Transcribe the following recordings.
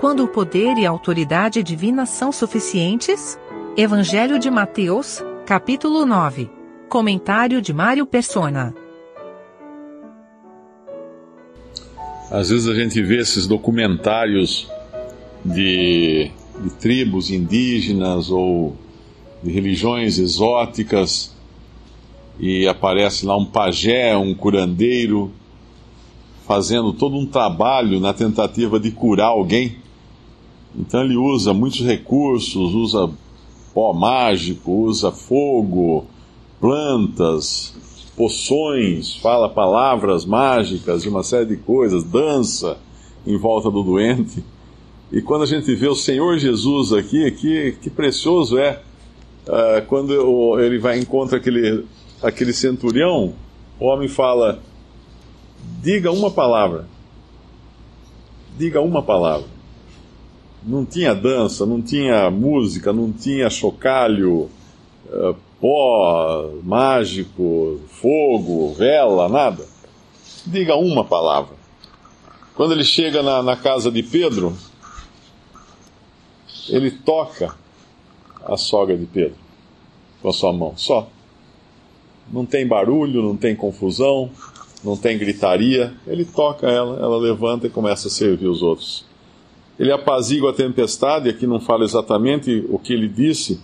quando o poder e a autoridade divina são suficientes? Evangelho de Mateus, capítulo 9. Comentário de Mário Persona. Às vezes a gente vê esses documentários de, de tribos indígenas ou de religiões exóticas e aparece lá um pajé, um curandeiro, fazendo todo um trabalho na tentativa de curar alguém. Então ele usa muitos recursos, usa pó mágico, usa fogo, plantas, poções, fala palavras mágicas e uma série de coisas, dança em volta do doente. E quando a gente vê o Senhor Jesus aqui, que, que precioso é uh, quando ele vai encontra aquele, aquele centurião, o homem fala: diga uma palavra. Diga uma palavra. Não tinha dança, não tinha música, não tinha chocalho, uh, pó mágico, fogo, vela, nada. Diga uma palavra. Quando ele chega na, na casa de Pedro, ele toca a sogra de Pedro com a sua mão, só. Não tem barulho, não tem confusão, não tem gritaria. Ele toca ela, ela levanta e começa a servir os outros. Ele apazigua a tempestade, aqui não fala exatamente o que ele disse,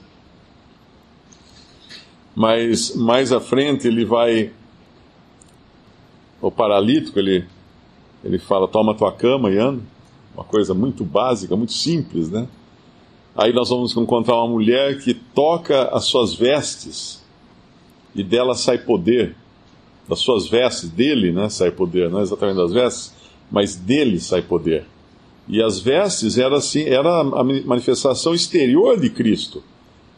mas mais à frente ele vai. O paralítico, ele, ele fala: toma tua cama e anda. Uma coisa muito básica, muito simples, né? Aí nós vamos encontrar uma mulher que toca as suas vestes e dela sai poder. Das suas vestes, dele né, sai poder, não é exatamente das vestes, mas dele sai poder. E as vestes era, assim, era a manifestação exterior de Cristo.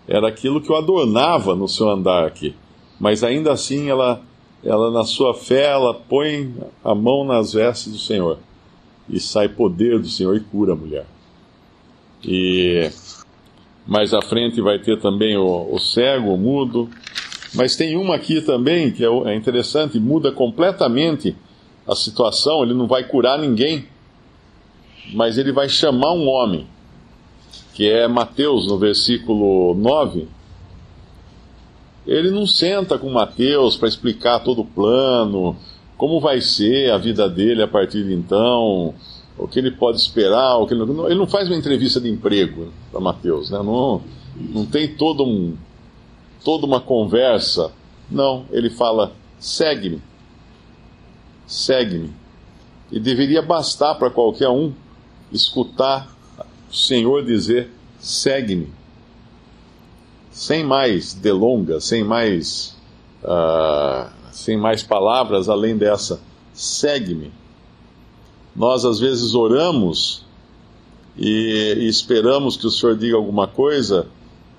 Era aquilo que o adornava no seu andar aqui. Mas ainda assim, ela, ela na sua fé, ela põe a mão nas vestes do Senhor. E sai poder do Senhor e cura a mulher. E mais à frente vai ter também o, o cego, o mudo. Mas tem uma aqui também que é, é interessante, muda completamente a situação. Ele não vai curar ninguém mas ele vai chamar um homem, que é Mateus, no versículo 9. Ele não senta com Mateus para explicar todo o plano, como vai ser a vida dele a partir de então, o que ele pode esperar, o que ele, não, ele não faz uma entrevista de emprego para Mateus, né? não, não tem todo um, toda uma conversa. Não, ele fala: segue-me, segue-me. E deveria bastar para qualquer um escutar o Senhor dizer: segue-me. Sem mais delongas, sem mais, uh, sem mais palavras além dessa, segue-me. Nós às vezes oramos e, e esperamos que o Senhor diga alguma coisa,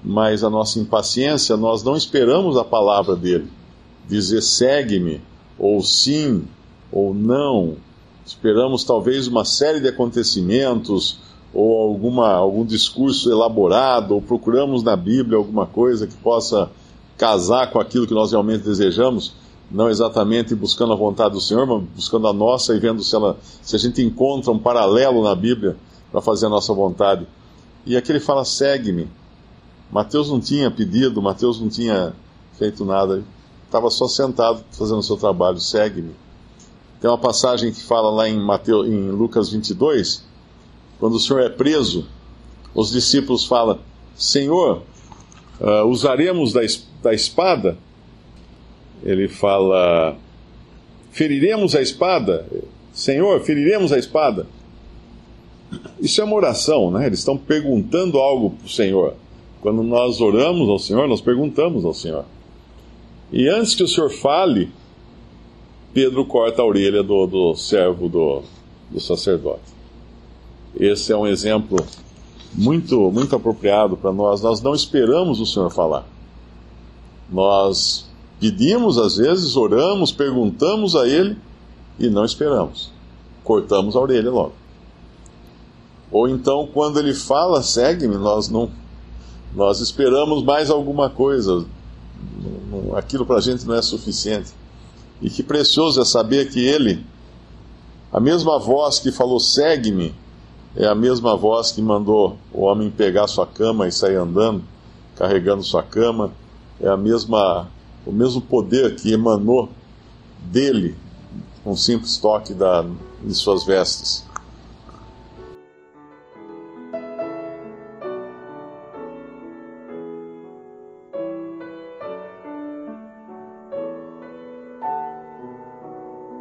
mas a nossa impaciência, nós não esperamos a palavra dele. Dizer segue-me, ou sim, ou não, Esperamos talvez uma série de acontecimentos ou alguma, algum discurso elaborado, ou procuramos na Bíblia alguma coisa que possa casar com aquilo que nós realmente desejamos, não exatamente buscando a vontade do Senhor, mas buscando a nossa e vendo se, ela, se a gente encontra um paralelo na Bíblia para fazer a nossa vontade. E aqui ele fala: segue-me. Mateus não tinha pedido, Mateus não tinha feito nada, estava só sentado fazendo o seu trabalho, segue-me. Tem uma passagem que fala lá em, Mateus, em Lucas 22, quando o Senhor é preso, os discípulos falam: Senhor, uh, usaremos da, da espada? Ele fala: Feriremos a espada? Senhor, feriremos a espada? Isso é uma oração, né? Eles estão perguntando algo para o Senhor. Quando nós oramos ao Senhor, nós perguntamos ao Senhor. E antes que o Senhor fale, Pedro corta a orelha do, do servo do, do sacerdote. Esse é um exemplo muito, muito apropriado para nós. Nós não esperamos o Senhor falar. Nós pedimos, às vezes, oramos, perguntamos a Ele e não esperamos. Cortamos a orelha logo. Ou então, quando Ele fala, segue-me, nós não. Nós esperamos mais alguma coisa. Aquilo para a gente não é suficiente. E que precioso é saber que ele, a mesma voz que falou segue-me, É a mesma voz que mandou o homem pegar sua cama e sair andando, carregando sua cama. É a mesma, o mesmo poder que emanou dele, um simples toque da, de suas vestes.